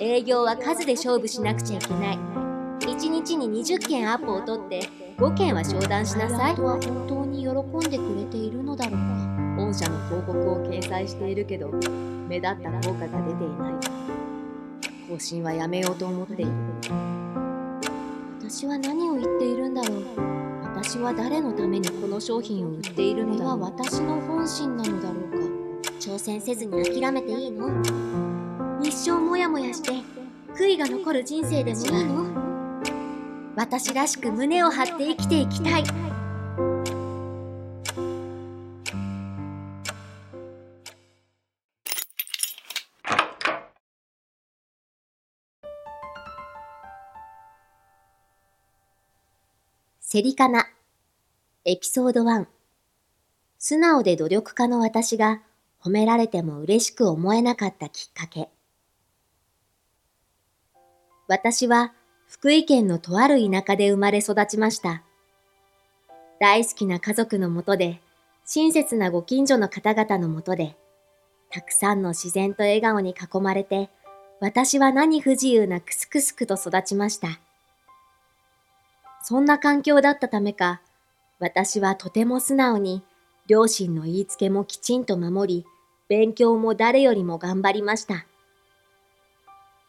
営業は数で勝負しなくちゃいけない。1日に20件アポを取って5件は商談しなさい。は本当に喜んでくれているのだろうか。御社の広告を掲載しているけど目立った効果が出ていない。更新はやめようと思っている。私は何を言っているんだろう。私は誰のためにこの商品を売っているのだは私の本心なのだろう。か挑戦せずに諦めていいの一生モヤモヤして悔いが残る人生でもいいの？私らしく胸を張って生きていきたい。セリカナエピソード1素直で努力家の私が褒められても嬉しく思えなかったきっかけ。私は福井県のとある田舎で生まれ育ちました。大好きな家族のもとで、親切なご近所の方々のもとで、たくさんの自然と笑顔に囲まれて、私は何不自由なくすくすくと育ちました。そんな環境だったためか、私はとても素直に、両親の言いつけもきちんと守り、勉強も誰よりも頑張りました。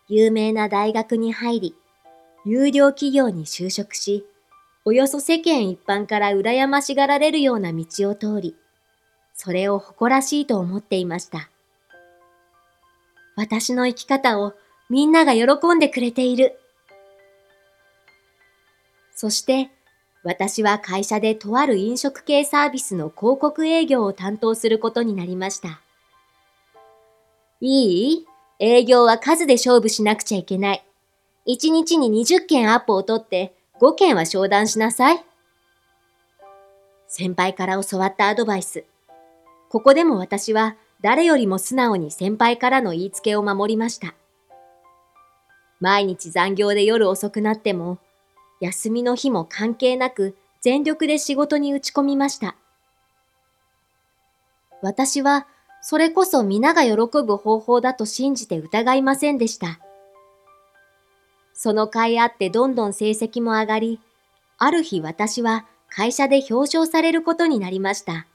有名な大学に入り、有料企業に就職し、およそ世間一般から羨ましがられるような道を通り、それを誇らしいと思っていました。私の生き方をみんなが喜んでくれている。そして、私は会社でとある飲食系サービスの広告営業を担当することになりました。いい？営業は数で勝負しなくちゃいけない。1日に20件アポを取って5件は商談しなさい。先輩から教わったアドバイス。ここでも私は誰よりも素直に先輩からの言いつけを守りました。毎日残業で夜遅くなっても、休みの日も関係なく全力で仕事に打ち込みました。私はそれこそ皆が喜ぶ方法だと信じて疑いませんでした。その甲斐あってどんどん成績も上がり、ある日私は会社で表彰されることになりました。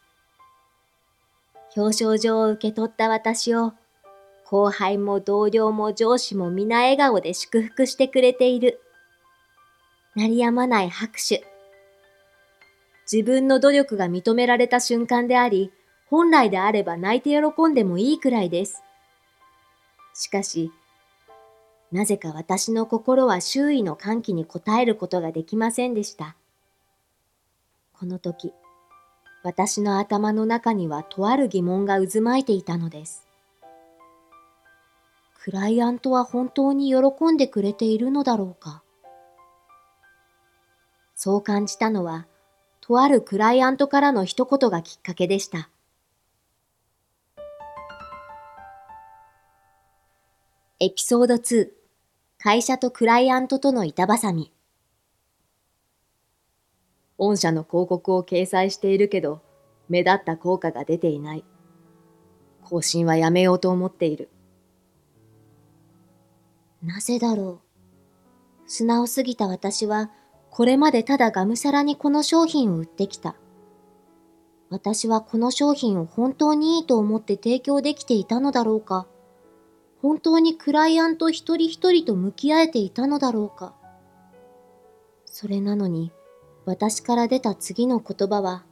表彰状を受け取った私を、後輩も同僚も上司も皆笑顔で祝福してくれている。鳴りやまない拍手。自分の努力が認められた瞬間であり、本来であれば泣いて喜んでもいいくらいです。しかし、なぜか私の心は周囲の歓喜に応えることができませんでした。この時、私の頭の中にはとある疑問が渦巻いていたのです。クライアントは本当に喜んでくれているのだろうかそう感じたのは、とあるクライアントからの一言がきっかけでした。エピソード2会社とクライアントとの板挟み。御社の広告を掲載しているけど、目立った効果が出ていない。更新はやめようと思っている。なぜだろう。素直すぎた私は、これまでただがむしゃらにこの商品を売ってきた。私はこの商品を本当にいいと思って提供できていたのだろうか。本当にクライアント一人一人と向き合えていたのだろうか。それなのに、私から出た次の言葉は、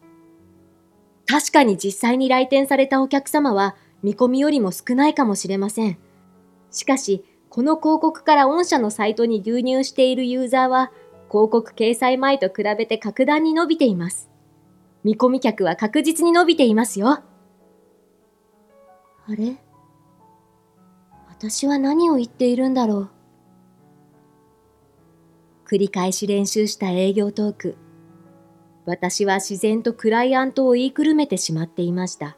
確かに実際に来店されたお客様は見込みよりも少ないかもしれません。しかし、この広告から御社のサイトに流入しているユーザーは、広告掲載前と比べて格段に伸びています。見込み客は確実に伸びていますよ。あれ？私は何を言っているんだろう。繰り返し練習した営業トーク。私は自然とクライアントを言いくるめてしまっていました。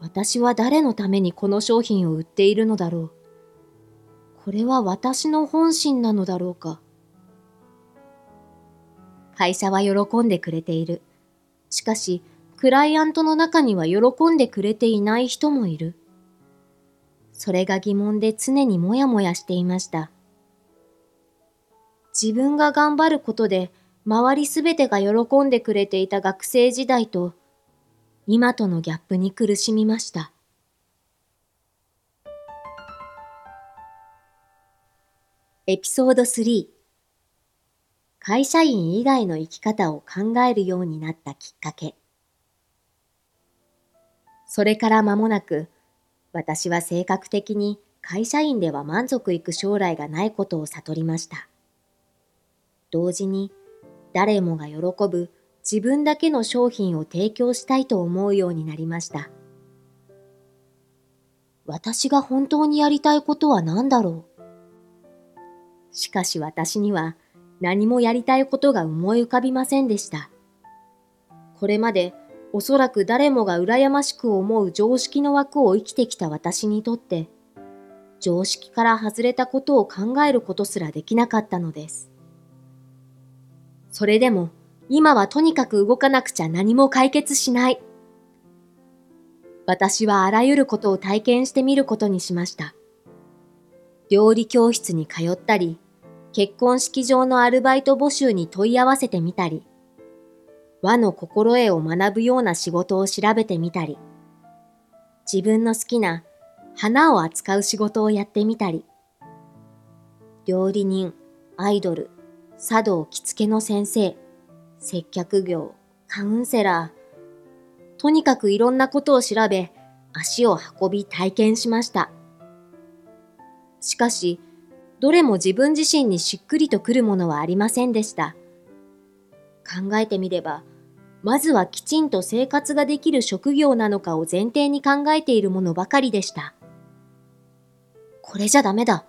私は誰のためにこの商品を売っているのだろう。これは私の本心なのだろうか。会社は喜んでくれている。しかし、クライアントの中には喜んでくれていない人もいる。それが疑問で常にもやもやしていました。自分が頑張ることで周りすべてが喜んでくれていた学生時代と今とのギャップに苦しみました。エピソード3会社員以外の生き方を考えるようになったきっかけそれから間もなく私は性格的に会社員では満足いく将来がないことを悟りました。同時に誰もが喜ぶ自分だけの商品を提供したいと思うようになりました。私が本当にやりたいことは何だろう？しかし私には何もやりたいことが思い浮かびませんでした。これまでおそらく誰もが羨ましく思う常識の枠を生きてきた私にとって、常識から外れたことを考えることすらできなかったのです。それでも今はとにかく動かなくちゃ何も解決しない。私はあらゆることを体験してみることにしました。料理教室に通ったり、結婚式場のアルバイト募集に問い合わせてみたり、和の心得を学ぶような仕事を調べてみたり、自分の好きな花を扱う仕事をやってみたり、料理人、アイドル、茶道着付けの先生、接客業、カウンセラー、とにかくいろんなことを調べ、足を運び体験しました。しかし、どれも自分自身にしっくりとくるものはありませんでした。考えてみれば、まずはきちんと生活ができる職業なのかを前提に考えているものばかりでした。これじゃダメだ。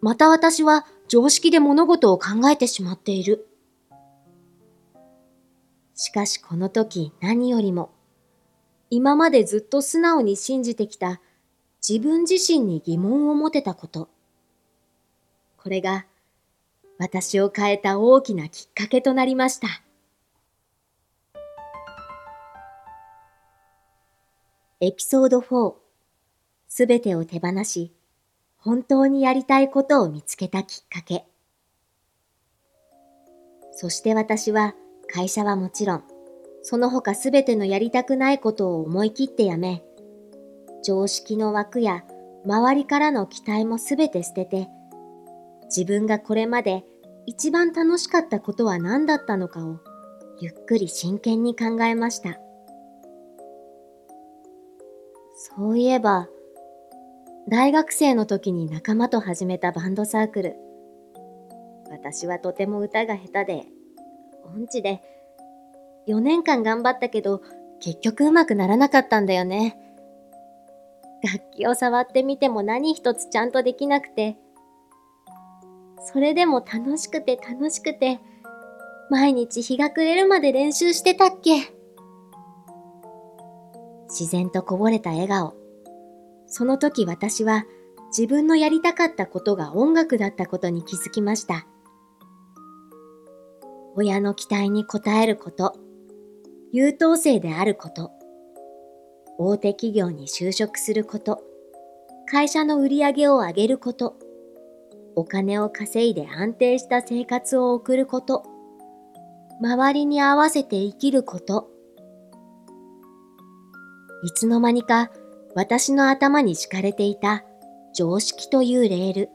また私は常識で物事を考えてしまっている。しかしこの時何よりも、今までずっと素直に信じてきた自分自身に疑問を持てたこと。これが私を変えた大きなきっかけとなりました。エピソード4すべてを手放し、本当にやりたいことを見つけたきっかけ。そして私は会社はもちろん、その他すべてのやりたくないことを思い切ってやめ、常識の枠や周りからの期待もすべて捨てて、自分がこれまで一番楽しかったことは何だったのかをゆっくり真剣に考えました。そういえば、大学生の時に仲間と始めたバンドサークル。私はとても歌が下手で、音痴で、4年間頑張ったけど、結局うまくならなかったんだよね。楽器を触ってみても何一つちゃんとできなくて、それでも楽しくて楽しくて、毎日日が暮れるまで練習してたっけ自然とこぼれた笑顔。その時私は自分のやりたかったことが音楽だったことに気づきました。親の期待に応えること、優等生であること、大手企業に就職すること、会社の売り上げを上げること、お金を稼いで安定した生活を送ること、周りに合わせて生きること。いつの間にか私の頭に敷かれていた常識というレール。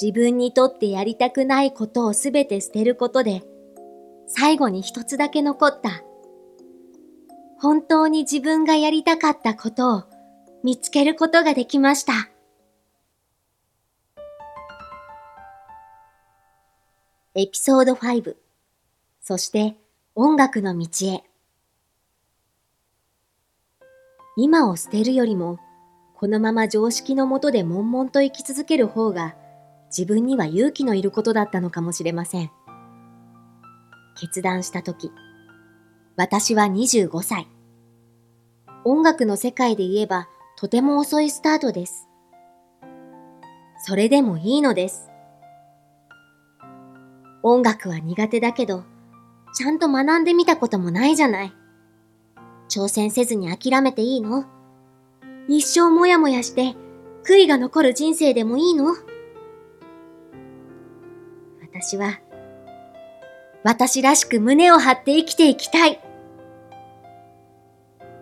自分にとってやりたくないことをすべて捨てることで、最後に一つだけ残った本当に自分がやりたかったことを見つけることができました。エピソード5そして音楽の道へ今を捨てるよりもこのまま常識のもとで悶々と生き続ける方が自分には勇気のいることだったのかもしれません。決断した時私は25歳。音楽の世界で言えばとても遅いスタートです。それでもいいのです。音楽は苦手だけど、ちゃんと学んでみたこともないじゃない。挑戦せずに諦めていいの？一生もやもやして悔いが残る人生でもいいの？私は、私らしく胸を張って生きていきたい。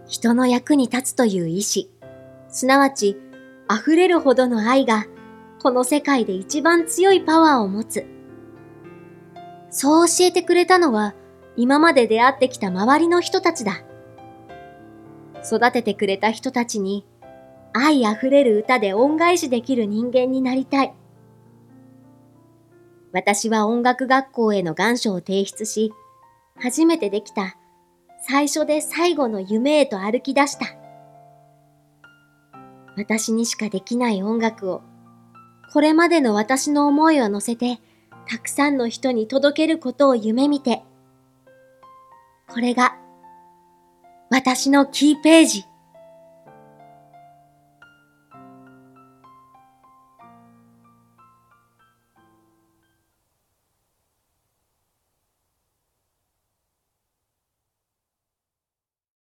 人の役に立つという意志、すなわち溢れるほどの愛が、この世界で一番強いパワーを持つ。そう教えてくれたのは、今まで出会ってきた周りの人たちだ。育ててくれた人たちに、愛あふれる歌で恩返しできる人間になりたい。私は音楽学校への願書を提出し、初めてできた最初で最後の夢へと歩き出した。私にしかできない音楽を、これまでの私の思いを乗せて、たくさんの人に届けることを夢見て、これが、私のキーページ。